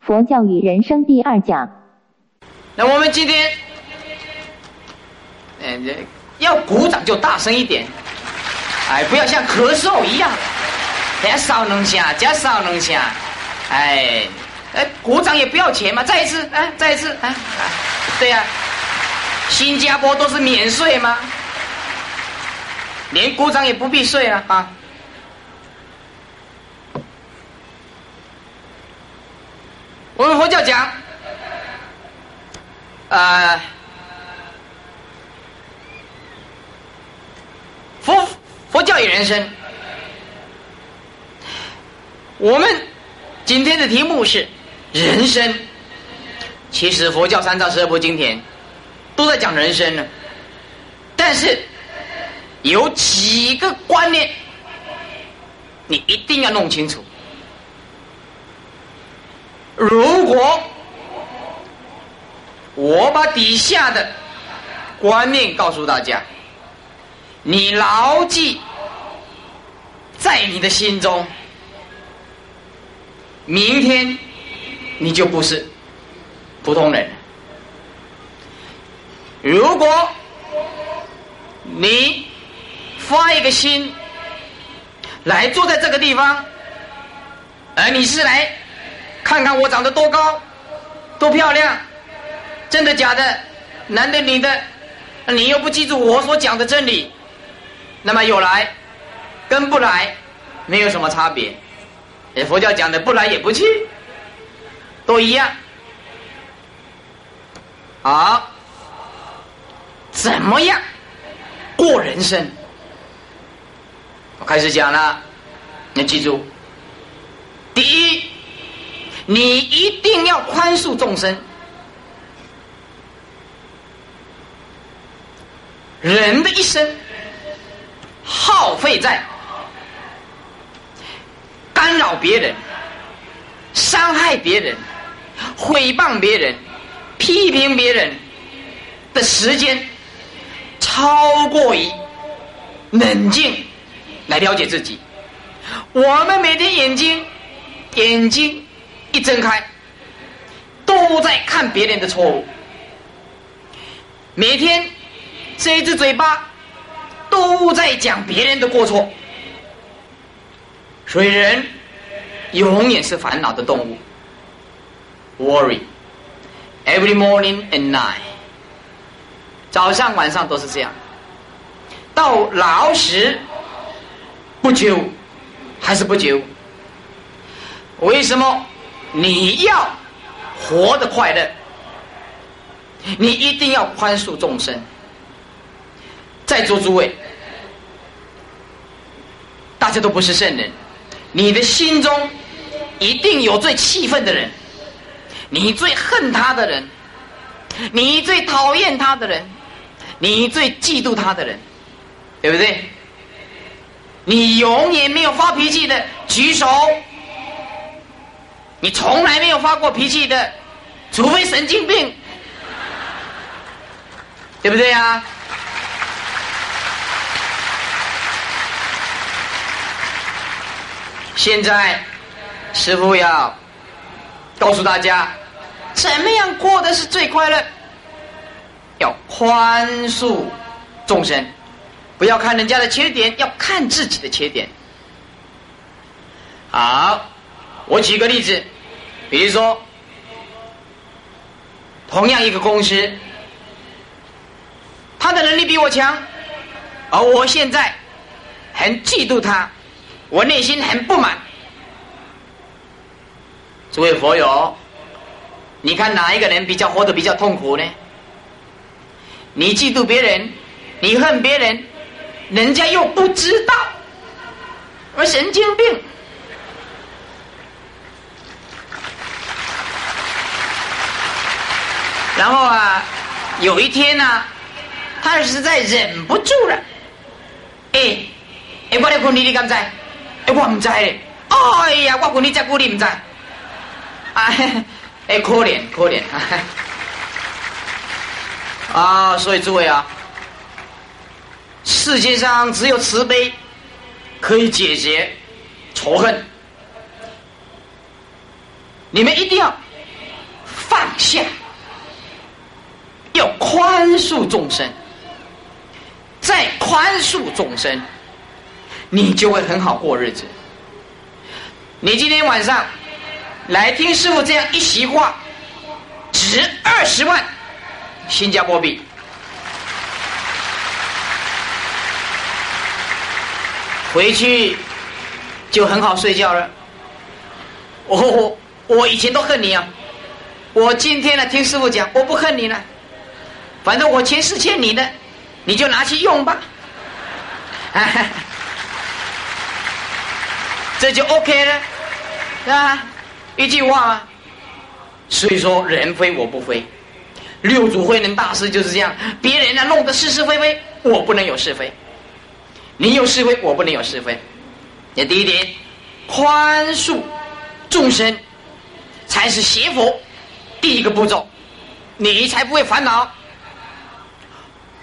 佛教与人生第二讲。那我们今天，嗯，要鼓掌就大声一点，哎，不要像咳嗽一样，加少能下，加少能下，哎，哎，鼓掌也不要钱嘛，再一次，哎，再一次，哎，对呀，新加坡都是免税吗？连鼓掌也不必税啊，啊。我们佛教讲，呃，佛佛教与人生。我们今天的题目是人生。其实佛教三藏十二部经典都在讲人生呢，但是有几个观念，你一定要弄清楚。如果我把底下的观念告诉大家，你牢记在你的心中，明天你就不是普通人。如果你发一个心来坐在这个地方，而你是来。看看我长得多高，多漂亮，真的假的，男的女的，你又不记住我所讲的真理，那么有来跟不来没有什么差别。佛教讲的不来也不去，都一样。好，怎么样过人生？我开始讲了，你记住，第一。你一定要宽恕众生。人的一生耗费在干扰别人、伤害别人、诽谤别人、批评别人的时间，超过于冷静来了解自己。我们每天眼睛，眼睛。一睁开，都在看别人的错误。每天，这一只嘴巴都在讲别人的过错。所以人永远是烦恼的动物。Worry every morning and night，早上晚上都是这样。到老时不久，还是不久？为什么？你要活得快乐，你一定要宽恕众生。在座诸位，大家都不是圣人，你的心中一定有最气愤的人，你最恨他的人，你最讨厌他的人，你最嫉妒他的人，对不对？你永远没有发脾气的，举手。你从来没有发过脾气的，除非神经病，对不对呀？现在，师傅要告诉大家，怎么样过的是最快乐？要宽恕众生，不要看人家的缺点，要看自己的缺点。好。我举个例子，比如说，同样一个公司，他的能力比我强，而我现在很嫉妒他，我内心很不满。诸位佛友，你看哪一个人比较活得比较痛苦呢？你嫉妒别人，你恨别人，人家又不知道，而神经病。然后啊，有一天呢，他实在忍不住了。哎，哎，我的婚礼你敢在？哎，我唔在嘞。哎呀，我婚礼这久你唔在。哎，哎，可怜可怜。啊，所以诸位啊，世界上只有慈悲可以解决仇恨。你们一定要放下，要宽恕众生，再宽恕众生，你就会很好过日子。你今天晚上来听师傅这样一席话，值二十万新加坡币。回去就很好睡觉了。我我我以前都恨你啊，我今天呢听师傅讲，我不恨你了。反正我钱是欠你的，你就拿去用吧。这就 OK 了，啊，一句话嘛。所以说人非我不非，六祖慧能大师就是这样，别人呢弄得是是非非，我不能有是非。你有是非，我不能有是非。这第一点，宽恕众生才是邪佛第一个步骤，你才不会烦恼。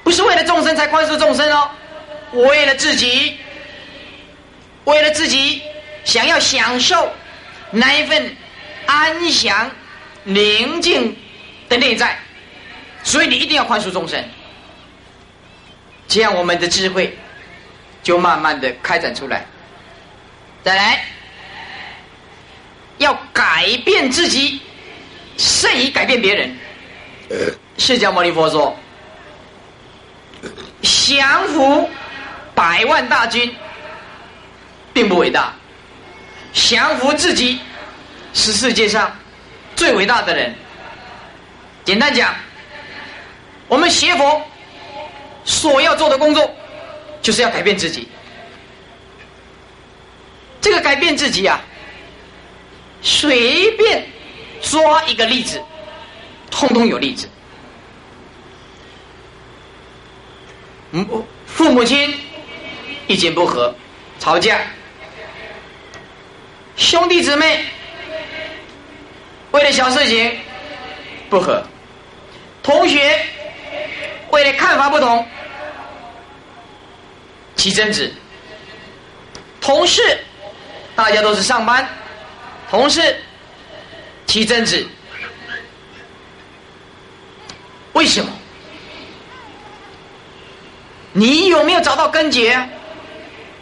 不是为了众生才宽恕众生哦，为了自己，为了自己想要享受那一份安详、宁静的内在，所以你一定要宽恕众生，这样我们的智慧。就慢慢的开展出来，再来，要改变自己，胜于改变别人。释迦牟尼佛说：“降服百万大军，并不伟大；降服自己，是世界上最伟大的人。”简单讲，我们学佛所要做的工作。就是要改变自己，这个改变自己啊，随便抓一个例子，通通有例子。嗯，父母亲意见不合，吵架；兄弟姊妹为了小事情不和；同学为了看法不同。起争执，同事大家都是上班，同事起争执，为什么？你有没有找到根结？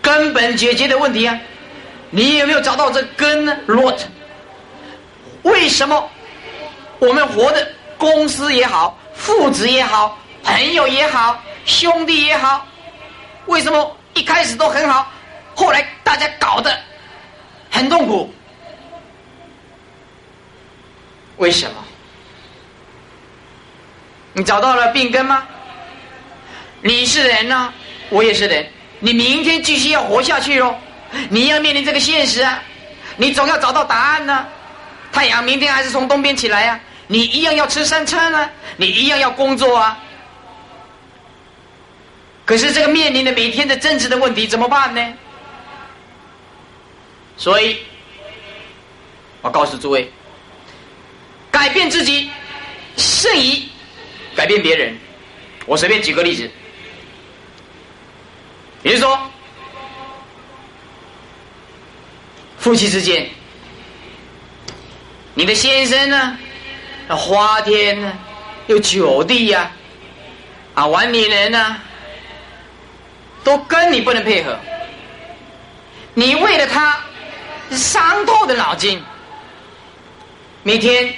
根本解决的问题啊？你有没有找到这根呢？root？为什么我们活的公司也好，父子也好，朋友也好，兄弟也好？为什么一开始都很好，后来大家搞得很痛苦？为什么？你找到了病根吗？你是人呢，我也是人。你明天继续要活下去喽，你要面临这个现实啊，你总要找到答案呢。太阳明天还是从东边起来呀，你一样要吃三餐啊，你一样要工作啊。可是这个面临的每天的政治的问题怎么办呢？所以，我告诉诸位，改变自己胜于改变别人。我随便举个例子，比如说，夫妻之间，你的先生呢，花天呢，又酒地呀，啊，玩女人呢。都跟你不能配合，你为了他伤透的脑筋，每天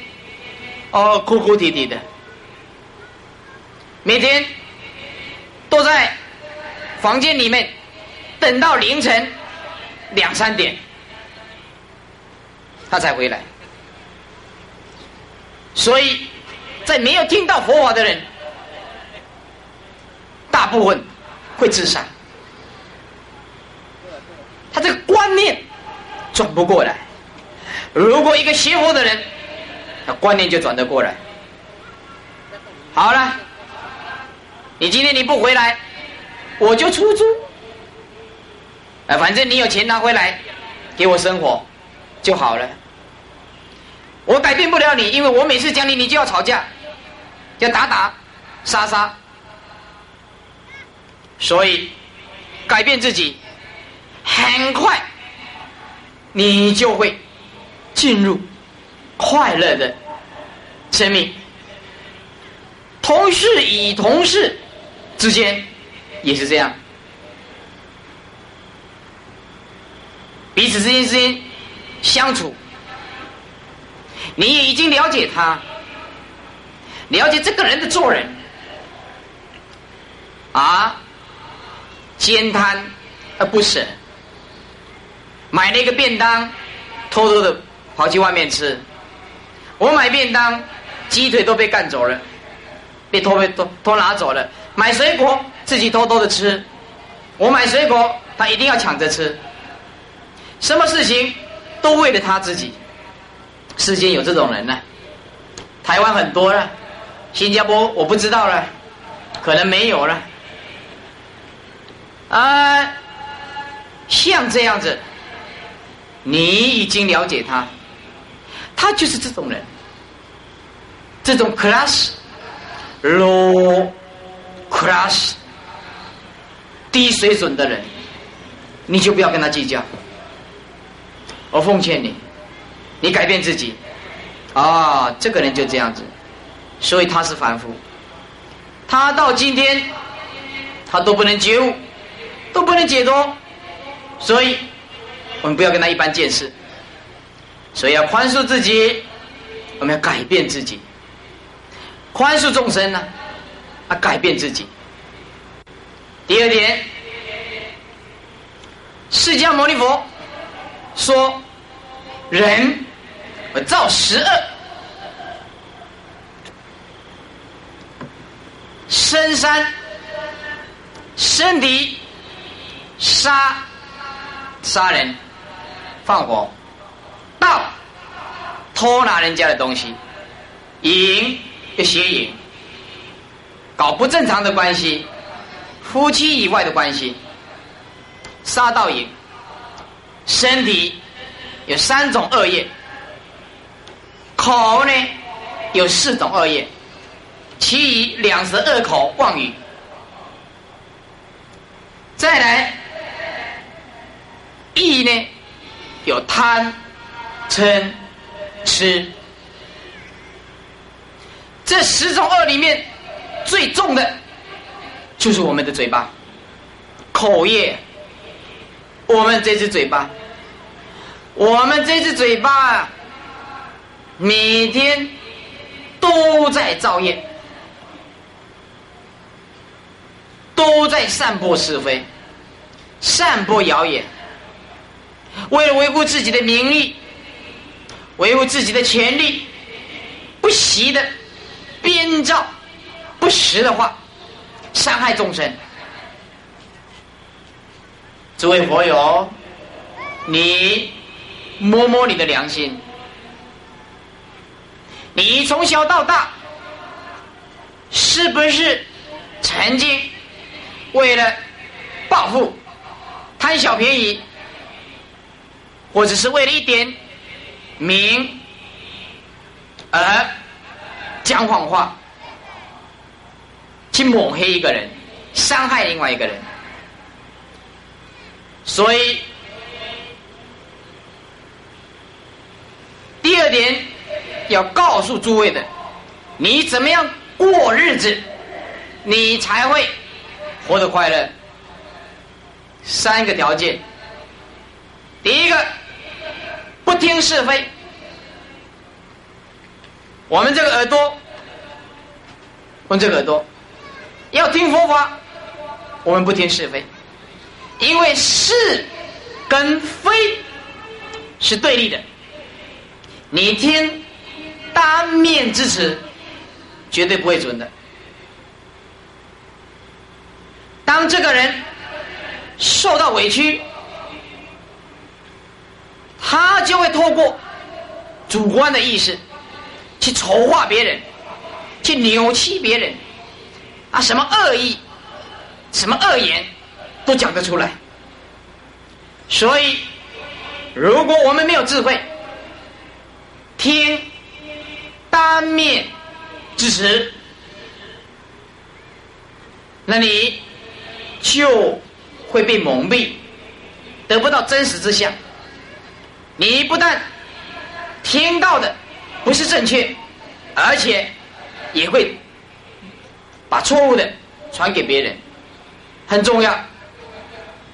哦哭哭啼啼的，每天都在房间里面等到凌晨两三点，他才回来。所以在没有听到佛法的人，大部分会自杀。他这个观念转不过来。如果一个邪佛的人，他观念就转得过来。好了，你今天你不回来，我就出租。啊，反正你有钱拿回来给我生活就好了。我改变不了你，因为我每次讲你，你就要吵架，要打打杀杀。所以改变自己。很快，你就会进入快乐的生命。同事与同事之间也是这样，彼此之间之间相处，你也已经了解他，了解这个人的做人。啊，兼贪而不舍，买了一个便当，偷偷的跑去外面吃。我买便当，鸡腿都被干走了。被偷被偷偷拿走了，买水果自己偷偷的吃，我买水果他一定要抢着吃，什么事情都为了他自己。世间有这种人呢，台湾很多了，新加坡我不知道了，可能没有了。啊，像这样子，你已经了解他，他就是这种人，这种 class。low class 低水准的人，你就不要跟他计较。我奉劝你，你改变自己。啊，这个人就这样子，所以他是凡夫。他到今天，他都不能觉悟，都不能解脱，所以我们不要跟他一般见识。所以要宽恕自己，我们要改变自己。宽恕众生呢，啊改变自己。第二点，释迦牟尼佛说，人我造十恶：深山、生敌、杀、杀人、放火、盗、偷拿人家的东西、淫。要邪淫，搞不正常的关系，夫妻以外的关系，杀盗淫，身体有三种恶业，口呢有四种恶业，其余两舌二口妄语，再来意呢有贪嗔痴。这十种恶里面，最重的，就是我们的嘴巴，口业。我们这只嘴巴，我们这只嘴巴，每天都在造业，都在散播是非，散播谣言，为了维护自己的名利，维护自己的权利，不惜的。编造不实的话，伤害众生。诸位佛友，你摸摸你的良心，你从小到大，是不是曾经为了暴富、贪小便宜，或者是为了一点名而？讲谎话，去抹黑一个人，伤害另外一个人。所以，第二点要告诉诸位的，你怎么样过日子，你才会活得快乐。三个条件，第一个，不听是非。我们这个耳朵，我这个耳朵要听佛法，我们不听是非，因为是跟非是对立的。你听单面之词，绝对不会准的。当这个人受到委屈，他就会透过主观的意识。去丑化别人，去扭曲别人，啊，什么恶意，什么恶言，都讲得出来。所以，如果我们没有智慧，听单面之词，那你就会被蒙蔽，得不到真实之相。你不但听到的。不是正确，而且也会把错误的传给别人，很重要。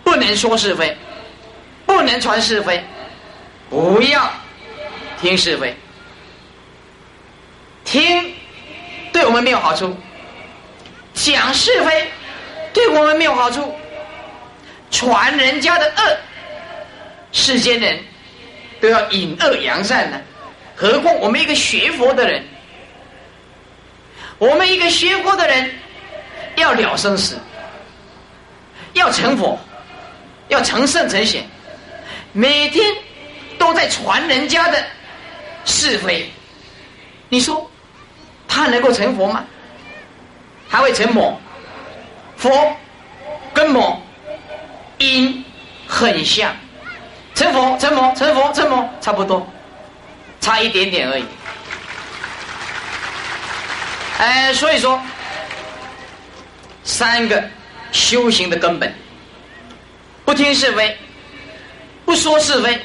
不能说是非，不能传是非，不要听是非，听对我们没有好处，讲是非对我们没有好处，传人家的恶，世间人都要引恶扬善呢，何况我们一个学佛的人，我们一个学佛的人要了生死，要成佛。要成圣成贤，每天都在传人家的是非，你说他能够成佛吗？还会成魔？佛跟魔因很像，成佛成魔成佛成魔差不多，差一点点而已。哎，所以说三个修行的根本。不听是非，不说是非，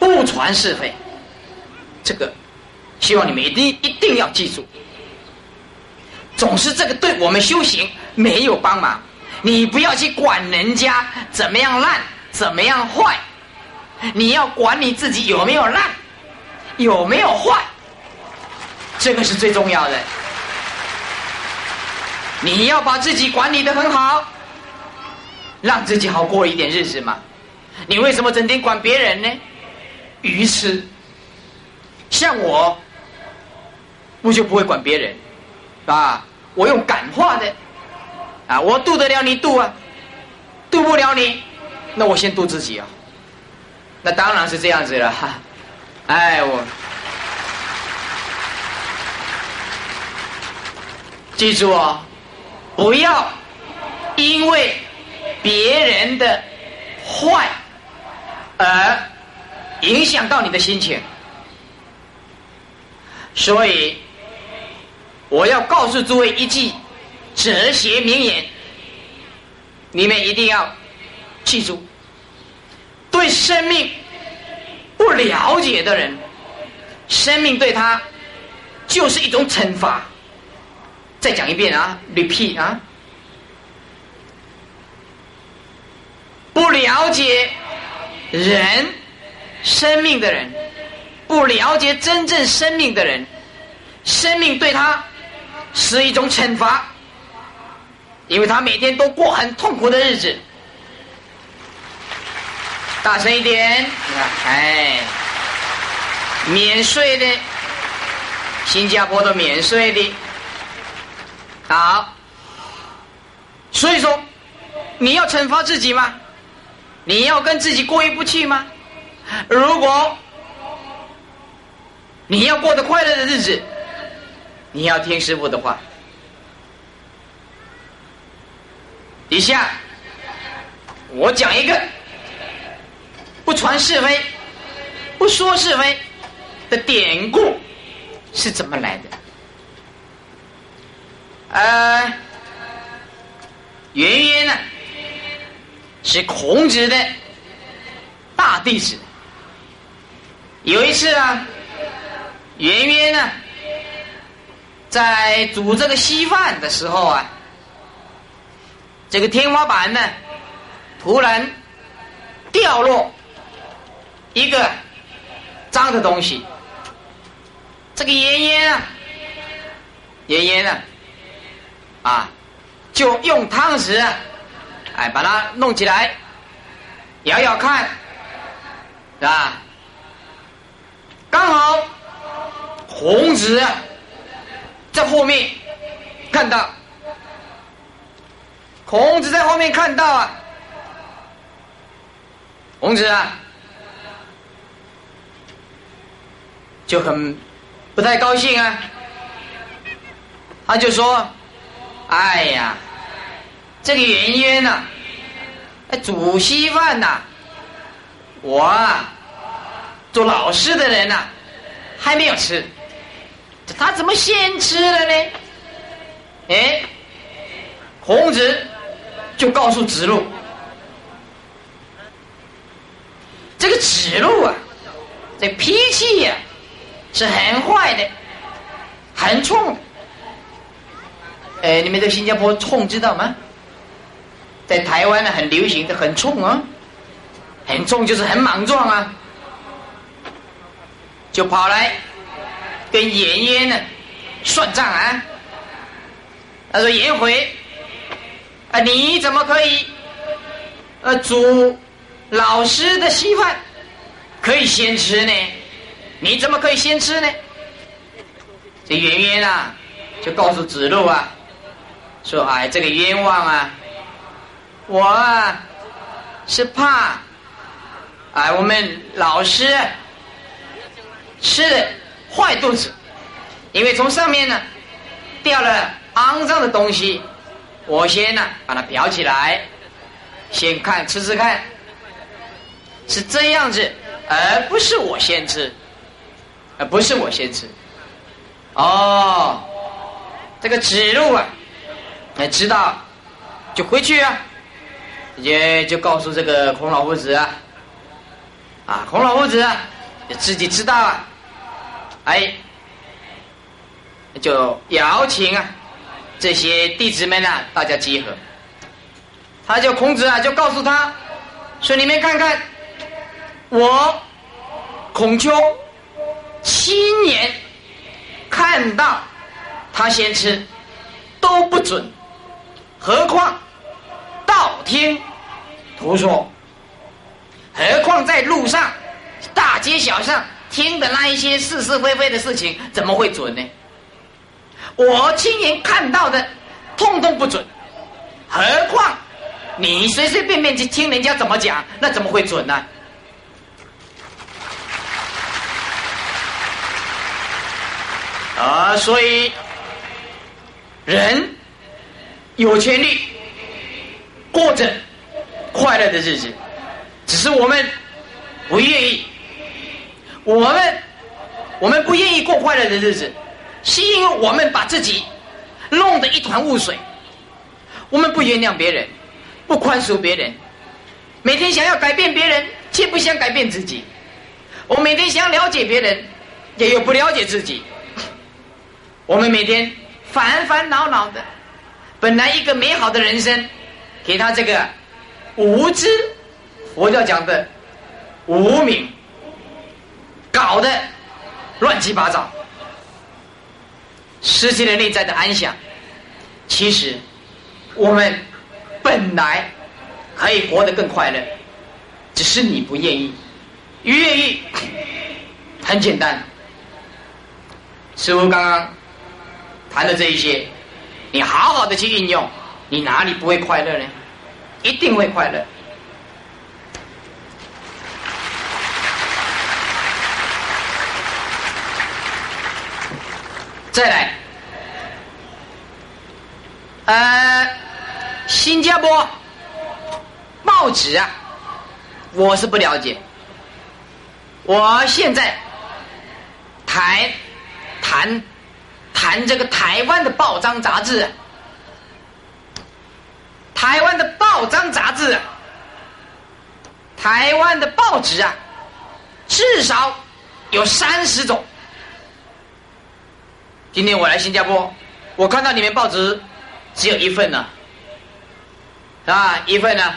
不传是非，这个希望你们一定一定要记住。总是这个对我们修行没有帮忙，你不要去管人家怎么样烂，怎么样坏，你要管你自己有没有烂，有没有坏，这个是最重要的。你要把自己管理的很好。让自己好过一点日子嘛？你为什么整天管别人呢？愚痴！像我，我就不会管别人，啊，我用感化的，啊，我渡得了你渡啊，渡不了你，那我先渡自己啊。那当然是这样子了，哈，哎我，记住哦，不要因为。别人的坏，而影响到你的心情，所以我要告诉诸位一句哲学名言，你们一定要记住：对生命不了解的人，生命对他就是一种惩罚。再讲一遍啊，repeat 啊。不了解人生命的人，不了解真正生命的人，生命对他是一种惩罚，因为他每天都过很痛苦的日子。大声一点，哎，免税的，新加坡的免税的，好，所以说你要惩罚自己吗？你要跟自己过意不去吗？如果你要过得快乐的日子，你要听师傅的话。以下我讲一个不传是非、不说是非的典故是怎么来的。呃，圆圆呢？是孔子的大弟子。有一次啊，圆圆呢，在煮这个稀饭的时候啊，这个天花板呢，突然掉落一个脏的东西。这个圆圆啊，圆圆呢，啊，就用汤匙啊。哎，把它弄起来，摇摇看，是吧？刚好孔子在后面看到，孔子在后面看到啊，孔子啊就很不太高兴啊，他就说：“哎呀。”这个圆圆呐，煮稀饭呐，我啊，做老师的人呐，还没有吃，他怎么先吃了呢？哎，孔子就告诉子路，这个子路啊，这脾气呀是很坏的，很冲。哎，你们在新加坡冲知道吗？在台湾呢，很流行的很冲啊，很冲就是很莽撞啊，就跑来跟颜渊呢算账啊。他说：“颜回啊，你怎么可以呃煮老师的稀饭可以先吃呢？你怎么可以先吃呢？”这颜渊啊，就告诉子路啊，说：“哎，这个冤枉啊！”我啊，是怕，哎，我们老师吃的坏肚子，因为从上面呢掉了肮脏的东西，我先呢把它裱起来，先看吃吃看，是这样子，而不是我先吃，而不是我先吃。哦，这个指路啊，哎，知道就回去啊。直接就告诉这个孔老夫子啊，啊，孔老夫子啊，自己知道啊，哎，就邀请啊这些弟子们啊，大家集合。他就孔子啊，就告诉他说：“你们看看，我孔丘亲眼看到他先吃都不准，何况？”道听途说，何况在路上、大街小巷听的那一些是是非非的事情，怎么会准呢？我亲眼看到的，通通不准。何况你随随便便去听人家怎么讲，那怎么会准呢？啊，所以人有权利。过着快乐的日子，只是我们不愿意。我们我们不愿意过快乐的日子，是因为我们把自己弄得一团雾水。我们不原谅别人，不宽恕别人，每天想要改变别人，却不想改变自己。我每天想了解别人，也又不了解自己。我们每天烦烦恼恼的，本来一个美好的人生。给他这个无知，佛教讲的无名，搞得乱七八糟，失去了内在的安详。其实我们本来可以活得更快乐，只是你不愿意。愿意很简单，师傅刚刚谈的这一些，你好好的去运用。你哪里不会快乐呢？一定会快乐。再来，呃，新加坡报纸啊，我是不了解。我现在谈谈谈这个台湾的报章杂志。台湾的报章杂志，台湾的报纸啊，至少有三十种。今天我来新加坡，我看到你们报纸只有一份呢，啊，一份呢。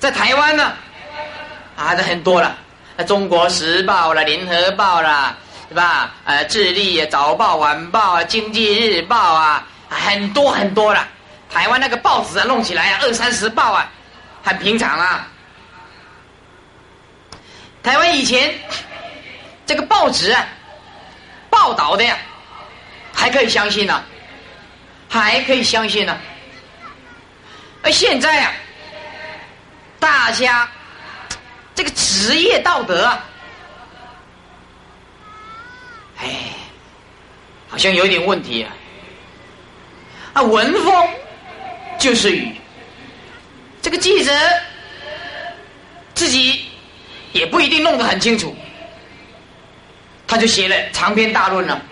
在台湾呢，啊，的很多了，《中国时报》了，《联合报》了，是吧？呃，《智利早报》、《晚报》啊，《经济日报》啊，很多很多了。台湾那个报纸啊，弄起来啊，二三十报啊，很平常啊。台湾以前这个报纸啊，报道的呀，还可以相信呢，还可以相信呢。而现在啊，大家这个职业道德啊，哎，好像有点问题啊。啊，文风。就是雨，这个记者自己也不一定弄得很清楚，他就写了长篇大论了。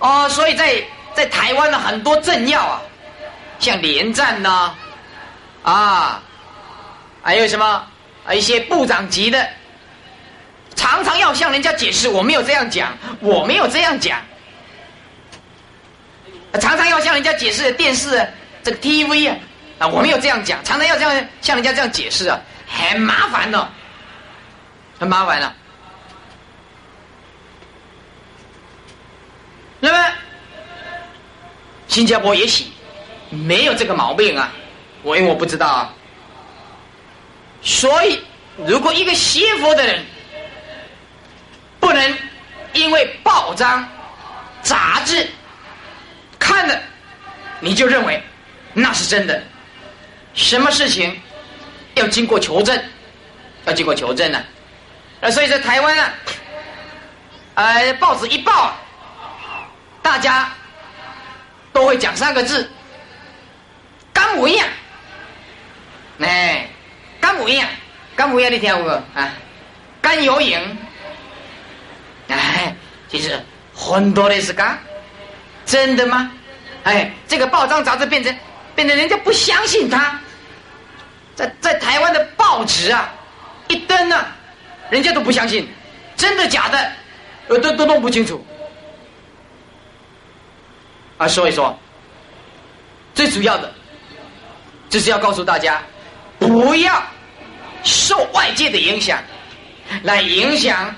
哦，所以在在台湾的很多政要啊，像连战呐，啊，还有什么啊一些部长级的常常要向人家解释，我没有这样讲，我没有这样讲。常常要向人家解释电视这个 TV 啊，啊，我没有这样讲，常常要这样向人家这样解释啊，很麻烦的，很麻烦了。那么，新加坡也许没有这个毛病啊，我因为我不知道啊。所以，如果一个邪佛的人不能因为报章、杂志看了，你就认为那是真的，什么事情要经过求证，要经过求证呢？那所以在台湾啊，呃，报纸一报，大家都会讲三个字：干一样，哎。干母样，干母样你听过啊？干有影，哎，其实很多的是干，真的吗？哎，这个报章杂志变成变成人家不相信他，在在台湾的报纸啊，一登呢，人家都不相信，真的假的，呃，都都弄不清楚。啊，说一说，最主要的，就是要告诉大家。不要受外界的影响，来影响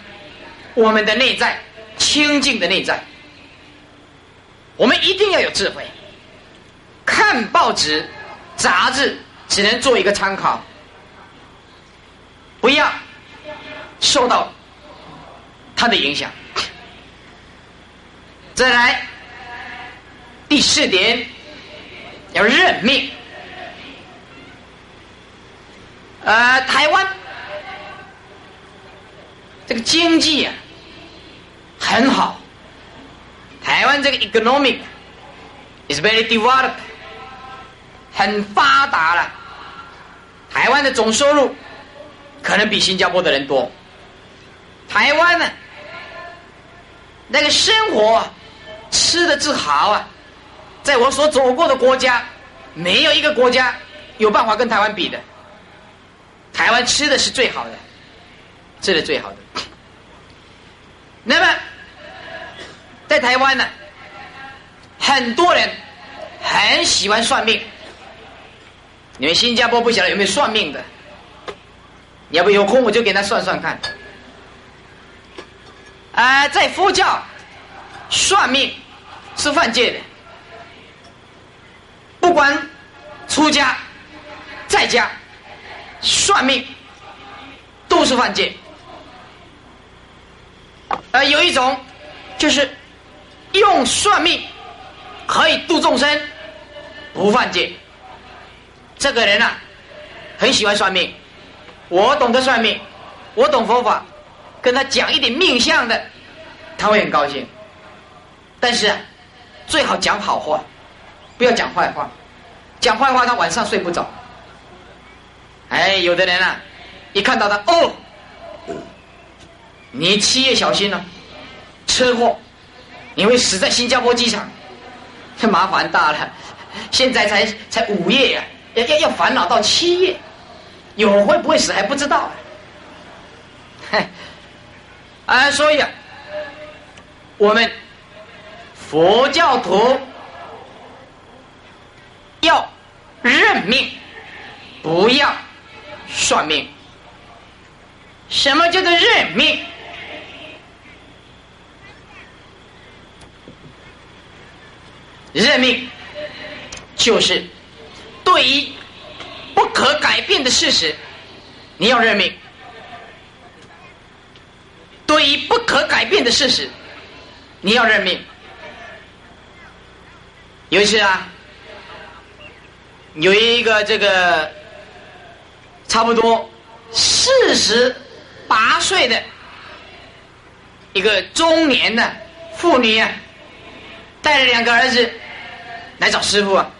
我们的内在清净的内在。我们一定要有智慧，看报纸、杂志只能做一个参考，不要受到它的影响。再来，第四点，要认命。呃，台湾这个经济啊很好，台湾这个 economic is very developed，很发达了。台湾的总收入可能比新加坡的人多。台湾呢，那个生活吃的之好啊，在我所走过的国家，没有一个国家有办法跟台湾比的。台湾吃的是最好的，吃的最好的。那么，在台湾呢，很多人很喜欢算命。你们新加坡不晓得有没有算命的？你要不有空我就给他算算看。啊，在佛教算命是犯戒的，不管出家在家。算命都是犯戒，呃，有一种就是用算命可以度众生，不犯戒。这个人啊，很喜欢算命，我懂得算命，我懂佛法，跟他讲一点命相的，他会很高兴。但是啊最好讲好话，不要讲坏话，讲坏话他晚上睡不着。哎，有的人啊，一看到他，哦，你七月小心了，车祸，你会死在新加坡机场，这麻烦大了。现在才才五月呀，要要要烦恼到七月，有会不会死还不知道。嗨，啊，所以啊，我们佛教徒要认命，不要。算命，什么叫做认命？认命就是对于不可改变的事实，你要认命；对于不可改变的事实，你要认命。有一次啊，有一个这个。差不多四十八岁的一个中年的妇女啊，带着两个儿子来找师傅啊，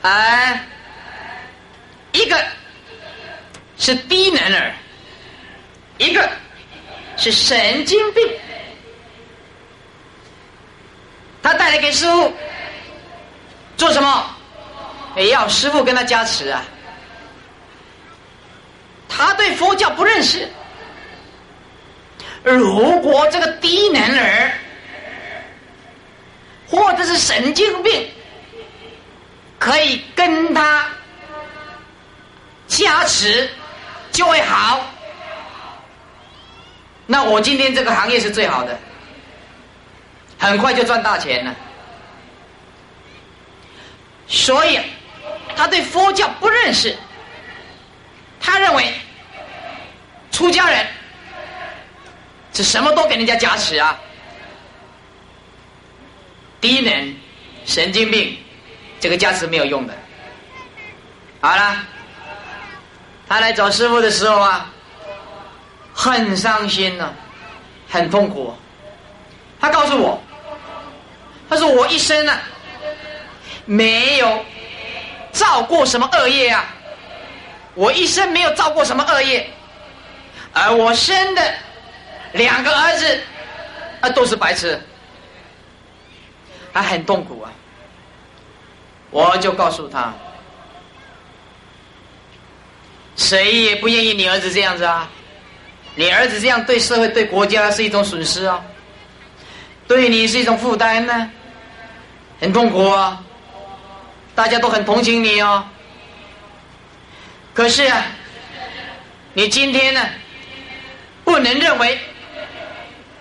哎，一个是低能儿，一个是神经病，他带来给师傅做什么？也要师傅跟他加持啊！他对佛教不认识。如果这个低能儿，或者是神经病，可以跟他加持，就会好。那我今天这个行业是最好的，很快就赚大钱了。所以他对佛教不认识，他认为出家人。是什么都给人家加持啊！低能、神经病，这个加持没有用的。好了，他来找师傅的时候啊，很伤心呐，很痛苦。他告诉我，他说我一生呢，没有造过什么恶业啊，我一生没有造过什么恶业，而我生的。两个儿子啊，都是白痴，他很痛苦啊。我就告诉他，谁也不愿意你儿子这样子啊。你儿子这样对社会、对国家是一种损失啊，对你是一种负担呢，很痛苦啊。大家都很同情你哦。可是啊，你今天呢，不能认为。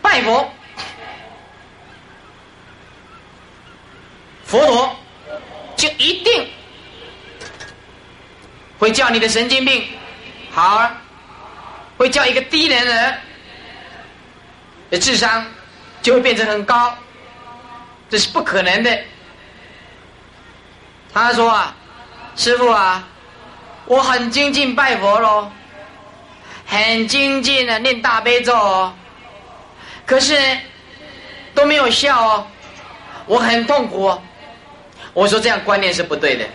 拜佛，佛陀就一定会叫你的神经病好，会叫一个低能人的智商就会变成很高，这是不可能的。他说啊，师傅啊，我很精进拜佛喽，很精进的念大悲咒哦。可是都没有效哦，我很痛苦。我说这样观念是不对的。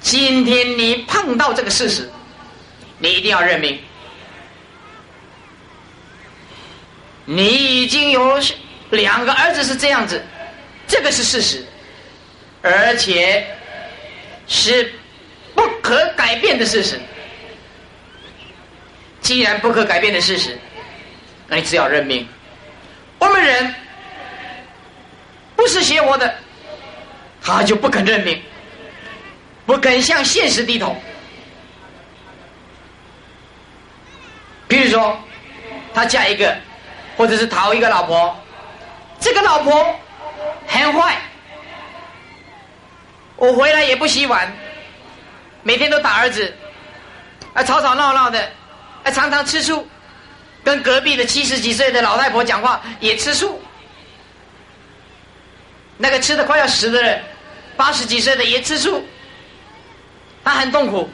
今天你碰到这个事实，你一定要认命。你已经有两个儿子是这样子，这个是事实，而且是不可改变的事实。既然不可改变的事实。那你只要认命。我们人不是邪我的，他就不肯认命，不肯向现实低头。比如说，他嫁一个，或者是讨一个老婆，这个老婆很坏，我回来也不洗碗，每天都打儿子，啊吵吵闹闹的，啊常常吃醋。跟隔壁的七十几岁的老太婆讲话也吃醋，那个吃的快要死的人，八十几岁的也吃素，他很痛苦。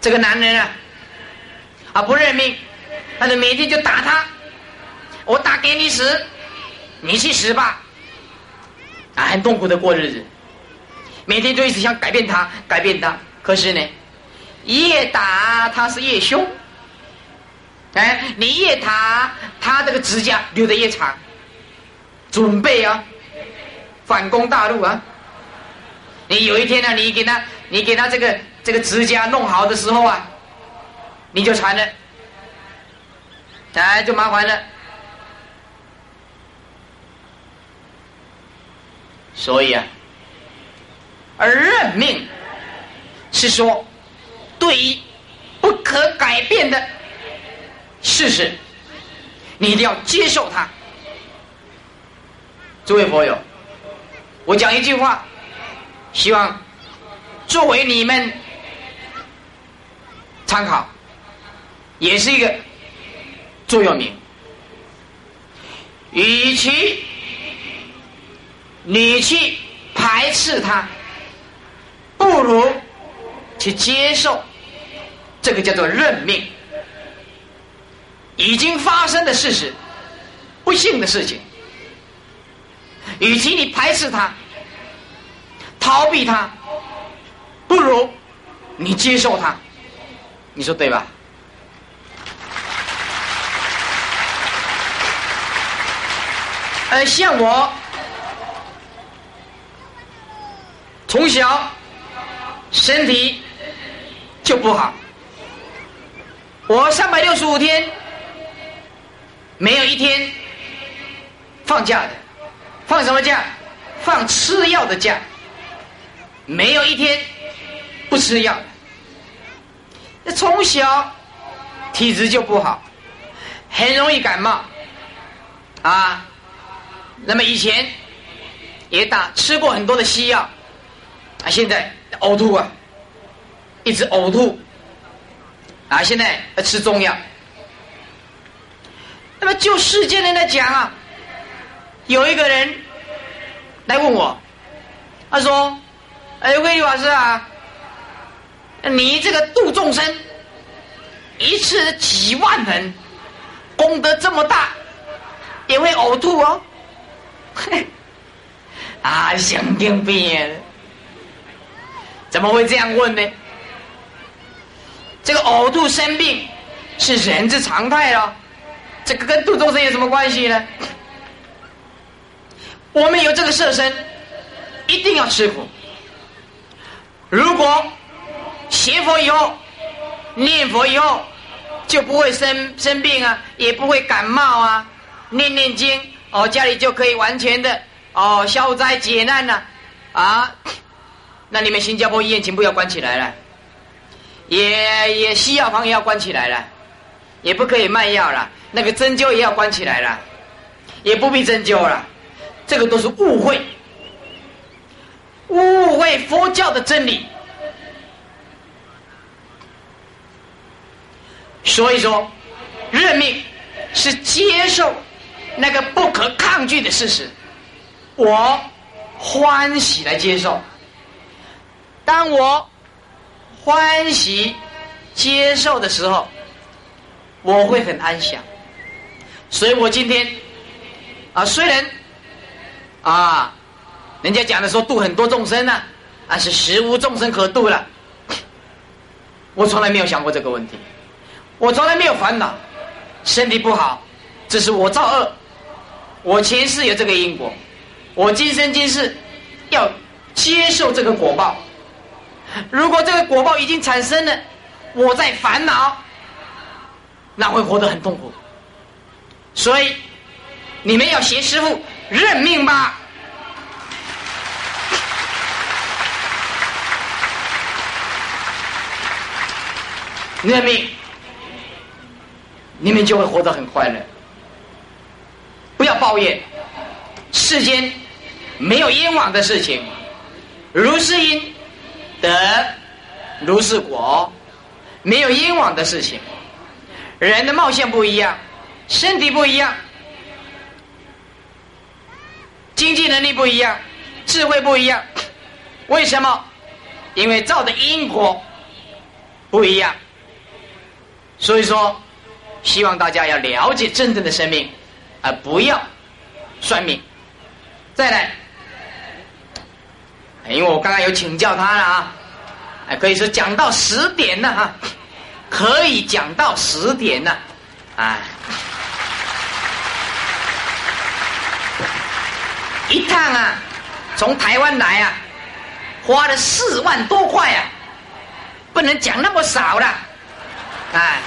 这个男人啊，啊不认命，他就每天就打他，我打给你死，你去死吧，啊很痛苦的过日子，每天就一直想改变他，改变他，可是呢，越打他是越凶。哎，你越打，他这个指甲留的越长，准备啊，反攻大陆啊！你有一天呢，你给他，你给他这个这个指甲弄好的时候啊，你就惨了，哎，就麻烦了。所以啊，而认命是说，对于不可改变的。事实，你一定要接受它。诸位朋友，我讲一句话，希望作为你们参考，也是一个座右铭。与其你去排斥它，不如去接受，这个叫做认命。已经发生的事实，不幸的事情，与其你排斥它、逃避它，不如你接受它，你说对吧？呃，像我从小身体就不好，我三百六十五天没有一天放假的，放什么假？放吃药的假，没有一天不吃药。那从小体质就不好，很容易感冒啊。那么以前也打吃过很多的西药啊，现在呕吐啊，一直呕吐。啊，现在要吃中药。那么就世间人来讲啊，有一个人来问我，他说：“哎，魏老师啊，你这个度众生一次几万人，功德这么大，也会呕吐哦？”嘿，啊，神经病！怎么会这样问呢？这个呕吐生病是人之常态了，这个跟度众生有什么关系呢？我们有这个色身，一定要吃苦。如果学佛以后、念佛以后，就不会生生病啊，也不会感冒啊。念念经哦，家里就可以完全的哦消灾解难了啊。那你们新加坡医院全部要关起来了。也也西药房也要关起来了，也不可以卖药了。那个针灸也要关起来了，也不必针灸了。这个都是误会，误会佛教的真理。所以说，认命是接受那个不可抗拒的事实，我欢喜来接受。当我。欢喜接受的时候，我会很安详。所以我今天啊，虽然啊，人家讲的说度很多众生呢，啊是实无众生可度了。我从来没有想过这个问题，我从来没有烦恼。身体不好，这是我造恶，我前世有这个因果，我今生今世要接受这个果报。如果这个果报已经产生了，我在烦恼，那会活得很痛苦。所以，你们要学师傅认命吧，认命，你们就会活得很快乐。不要抱怨，世间没有冤枉的事情，如是因。得如是果，没有冤枉的事情。人的貌相不一样，身体不一样，经济能力不一样，智慧不一样。为什么？因为造的因果不一样。所以说，希望大家要了解真正的生命，而不要算命。再来。因为我刚刚有请教他了啊，哎，可以说讲到十点了哈，可以讲到十点了，啊，一趟啊，从台湾来啊，花了四万多块啊，不能讲那么少了，哎，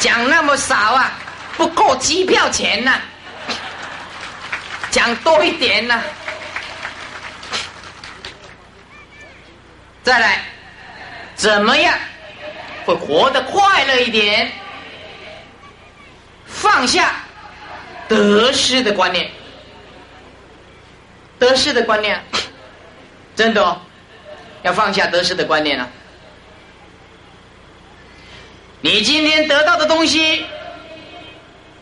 讲那么少啊，不够机票钱呐。讲多一点呢，再来，怎么样会活得快乐一点？放下得失的观念，得失的观念，真的哦，要放下得失的观念啊！你今天得到的东西，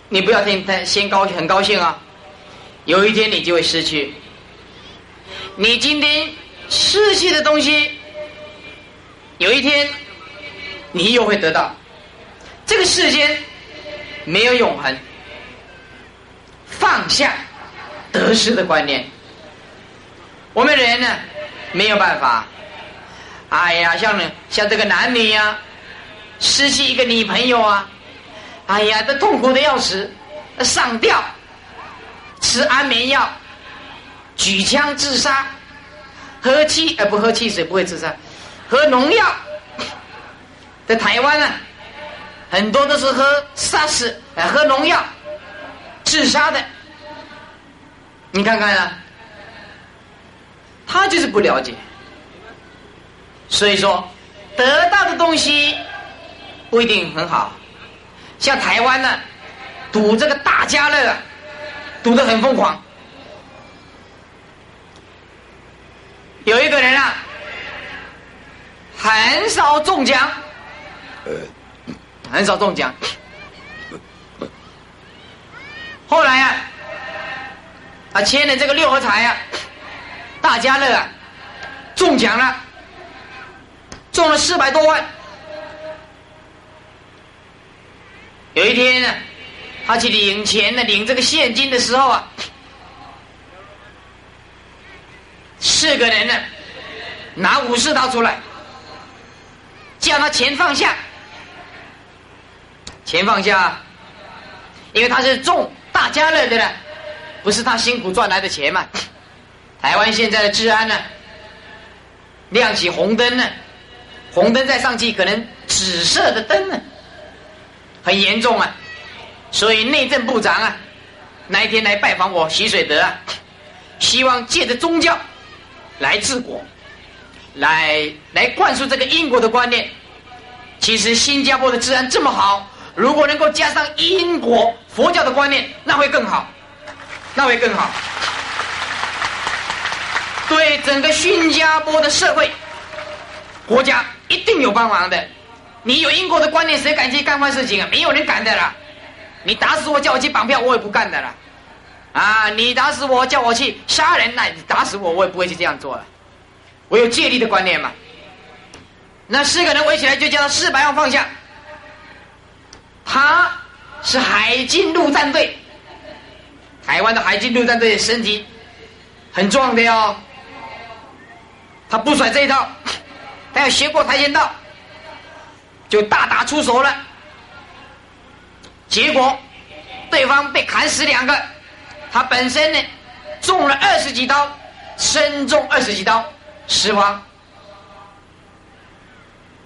你不要听他先高兴很高兴啊。有一天你就会失去，你今天失去的东西，有一天你又会得到。这个世间没有永恒，放下得失的观念。我们人呢没有办法，哎呀，像像这个男女呀，失去一个女朋友啊，哎呀，这痛苦的要死，上吊。吃安眠药，举枪自杀，喝汽呃不喝汽水不会自杀，喝农药，在台湾呢，很多都是喝沙士、喝农药自杀的。你看看啊，他就是不了解，所以说得到的东西不一定很好。像台湾呢，赌这个大家乐啊，赌的很疯狂。有一个人啊，很少中奖，很少中奖。后来呀啊，他签的这个六合彩啊，大家乐啊，中奖了，中了四百多万。有一天呢，他去领钱呢，领这个现金的时候啊。四个人呢，拿武士刀出来，叫他钱放下，钱放下，因为他是中大家乐的了，不是他辛苦赚来的钱嘛。台湾现在的治安呢，亮起红灯呢，红灯再上去可能紫色的灯呢，很严重啊。所以内政部长啊，那一天来拜访我徐水德啊，希望借着宗教。来治国，来来灌输这个因果的观念。其实新加坡的治安这么好，如果能够加上因果佛教的观念，那会更好，那会更好。对整个新加坡的社会、国家一定有帮忙的。你有因果的观念，谁敢去干坏事情啊？没有人敢的啦。你打死我，叫我去绑票，我也不干的啦。啊！你打死我，叫我去杀人，那你打死我，我也不会去这样做了。我有借力的观念嘛。那四个人围起来，就叫他四百万放下。他是海军陆战队，台湾的海军陆战队身体很壮的哟。他不甩这一套，他要学过跆拳道，就大打出手了。结果对方被砍死两个。他本身呢，中了二十几刀，身中二十几刀，死亡。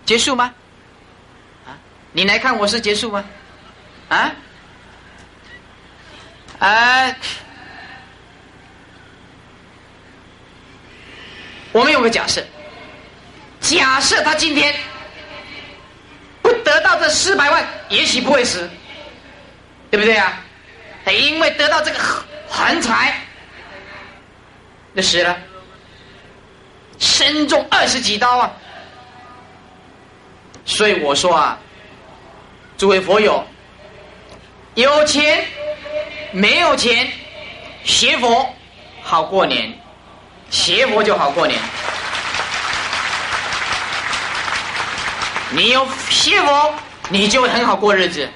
结束吗？啊，你来看我是结束吗？啊？啊？我们有个假设，假设他今天不得到这四百万，也许不会死，对不对啊？得因为得到这个。横财，就死了，身中二十几刀啊！所以我说啊，诸位佛友，有钱没有钱，学佛好过年，学佛就好过年。你有幸福，你就会很好过日子，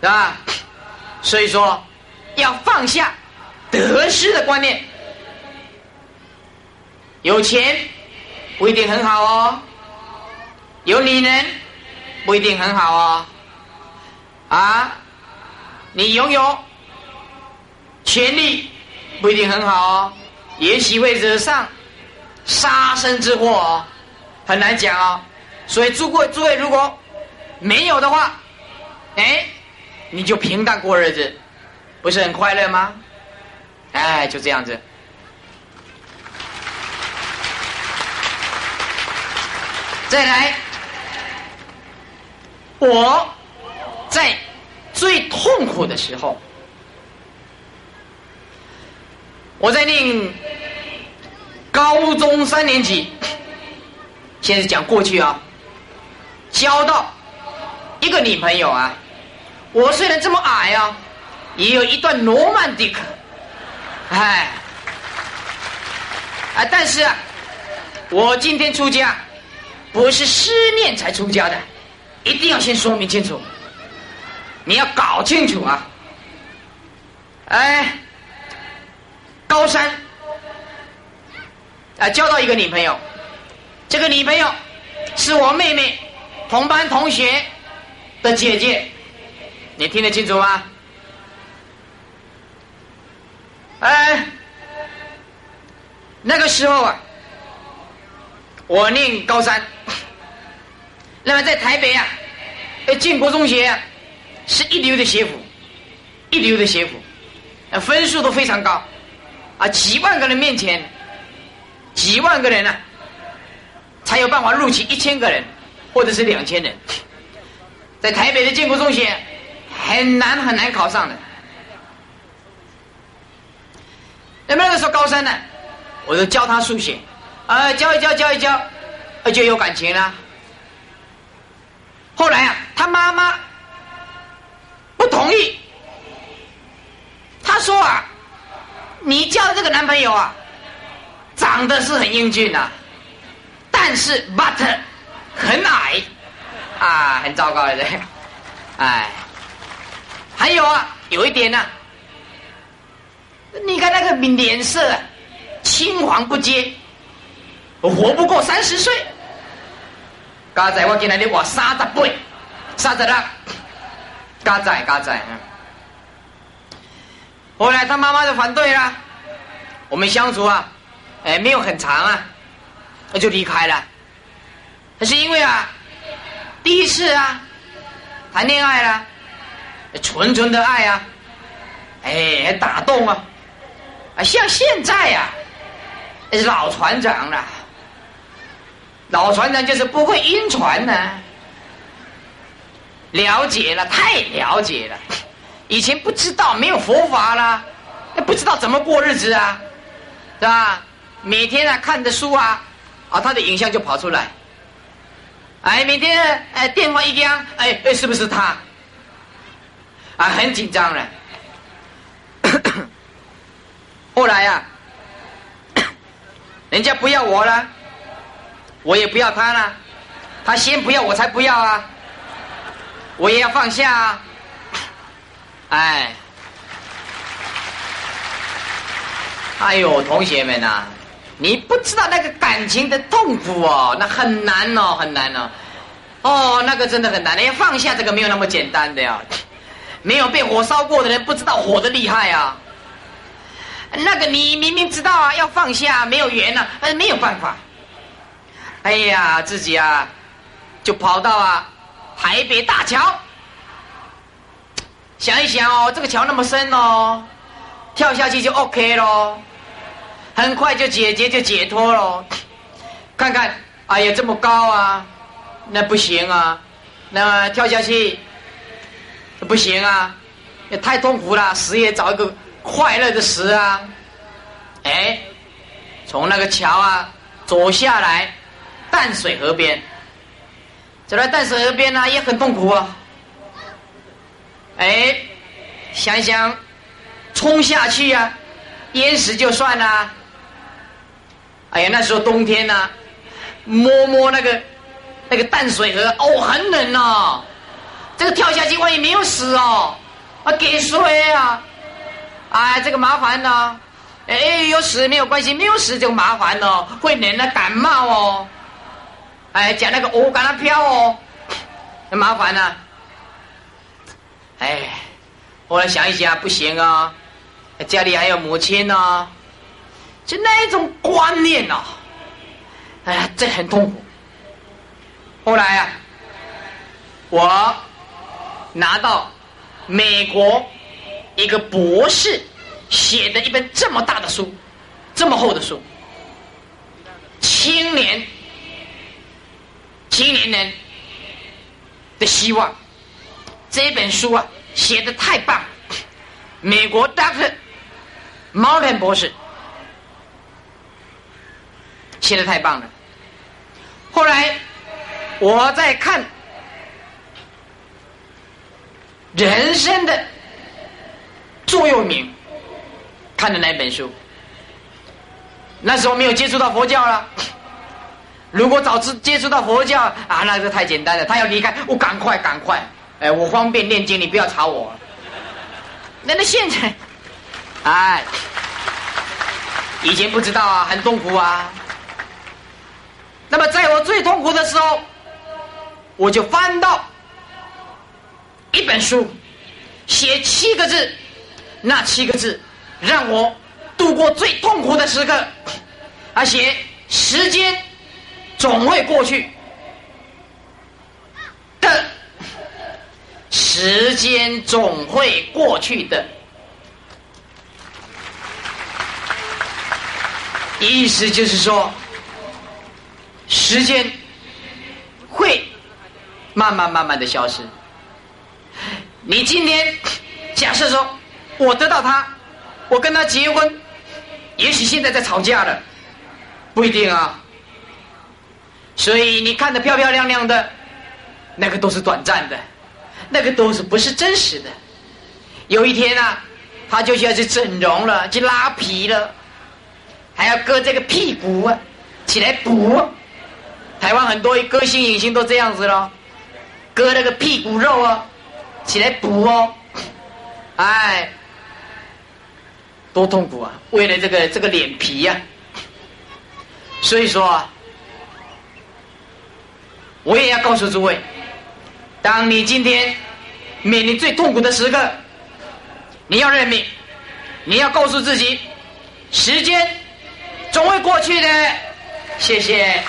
是吧？所以说。要放下得失的观念，有钱不一定很好哦，有女人不一定很好哦，啊，你拥有权力不一定很好哦，也许会惹上杀身之祸哦，很难讲哦。所以诸位诸位如果没有的话，哎，你就平淡过日子。不是很快乐吗？哎，就这样子。再来，我在最痛苦的时候，我在念高中三年级，现在讲过去啊，交到一个女朋友啊，我虽然这么矮啊。也有一段罗曼蒂克，哎，啊！但是啊，我今天出家不是失恋才出家的，一定要先说明清楚。你要搞清楚啊！哎，高山啊，交到一个女朋友，这个女朋友是我妹妹同班同学的姐姐，你听得清楚吗？哎，那个时候啊，我念高三，那么在台北啊，呃，建国中学啊，是一流的学府，一流的学府，呃，分数都非常高，啊，几万个人面前，几万个人呢，才有办法录取一千个人，或者是两千人，在台北的建国中学很难很难考上的。那么那个时候高三呢，我就教他数学，啊，教一教教一教，就有感情了。后来啊，他妈妈不同意，他说啊，你交这个男朋友啊，长得是很英俊呐，但是 but 很矮，啊，很糟糕的人，哎，还有啊，有一点呢。你看那个脸色青黄不接，活不过三十岁。刚才我进来你话三十倍，三十了，刚才刚才。后来他妈妈就反对了，我们相处啊，哎，没有很长啊，他就离开了。那是因为啊，第一次啊，谈恋爱了，纯纯的爱啊，哎，打动啊。啊，像现在呀，老船长了，老船长就是不会晕船呢。了解了，太了解了。以前不知道，没有佛法啦，不知道怎么过日子啊，是吧？每天啊看着书啊，啊他的影像就跑出来。哎，每天哎电话一响，哎哎是不是他？啊，很紧张了。后来呀，人家不要我了，我也不要他了，他先不要我才不要啊，我也要放下啊，哎，哎呦，同学们呐，你不知道那个感情的痛苦哦，那很难哦，很难哦，哦，那个真的很难，要放下这个没有那么简单的呀，没有被火烧过的人不知道火的厉害啊。那个你明明知道啊，要放下，没有缘了，呃，没有办法。哎呀，自己啊，就跑到啊台北大桥，想一想哦，这个桥那么深哦，跳下去就 OK 咯，很快就解决就解脱了。看看，哎呀，这么高啊，那不行啊，那跳下去不行啊，也太痛苦了，死也找一个。快乐的死啊！哎，从那个桥啊走下来，淡水河边，走到淡水河边呢也很痛苦啊。哎，想想冲下去啊，淹死就算了。哎呀，那时候冬天呢，摸摸那个那个淡水河，哦，很冷哦。这个跳下去万一没有死哦，啊，给水啊！哎，这个麻烦呢，哎，有死没有关系，没有死就麻烦了，会冷了感冒哦。哎，讲那个鹅肝它飘哦，很麻烦呢。哎，后来想一想，不行啊，家里还有母亲呢，就那一种观念呐，哎呀，这很痛苦。后来啊，我拿到美国。一个博士写的一本这么大的书，这么厚的书，青年青年人的希望，这本书啊写的太棒，美国 Doctor Martin 博士写的太棒了。后来我在看人生的。座右铭，看的那本书？那时候没有接触到佛教了。如果早知接触到佛教啊，那就太简单了。他要离开，我赶快赶快，哎，我方便念经，你不要吵我。那那现在，哎，以前不知道啊，很痛苦啊。最痛苦的时候，我就翻到一本书，写七个字。那七个字让我度过最痛苦的时刻，而且时间总会过去。的，时间总会过去的。意思就是说，时间会慢慢慢慢的消失。你今天假设说，我得到他，我跟他结婚，也许现在在吵架了，不一定啊。所以你看的漂漂亮亮的，那个都是短暂的，那个都是不是真实的。有一天啊，他就需要去整容了，去拉皮了，还要割这个屁股啊，起来补。台湾很多歌星影星都这样子咯，割那个屁股肉哦，起来补哦。哎，多痛苦啊！为了这个这个脸皮呀，所以说啊。我也要告诉诸位，当你今天面临最痛苦的时刻，你要认命，你要告诉自己，时间总会过去的。谢谢。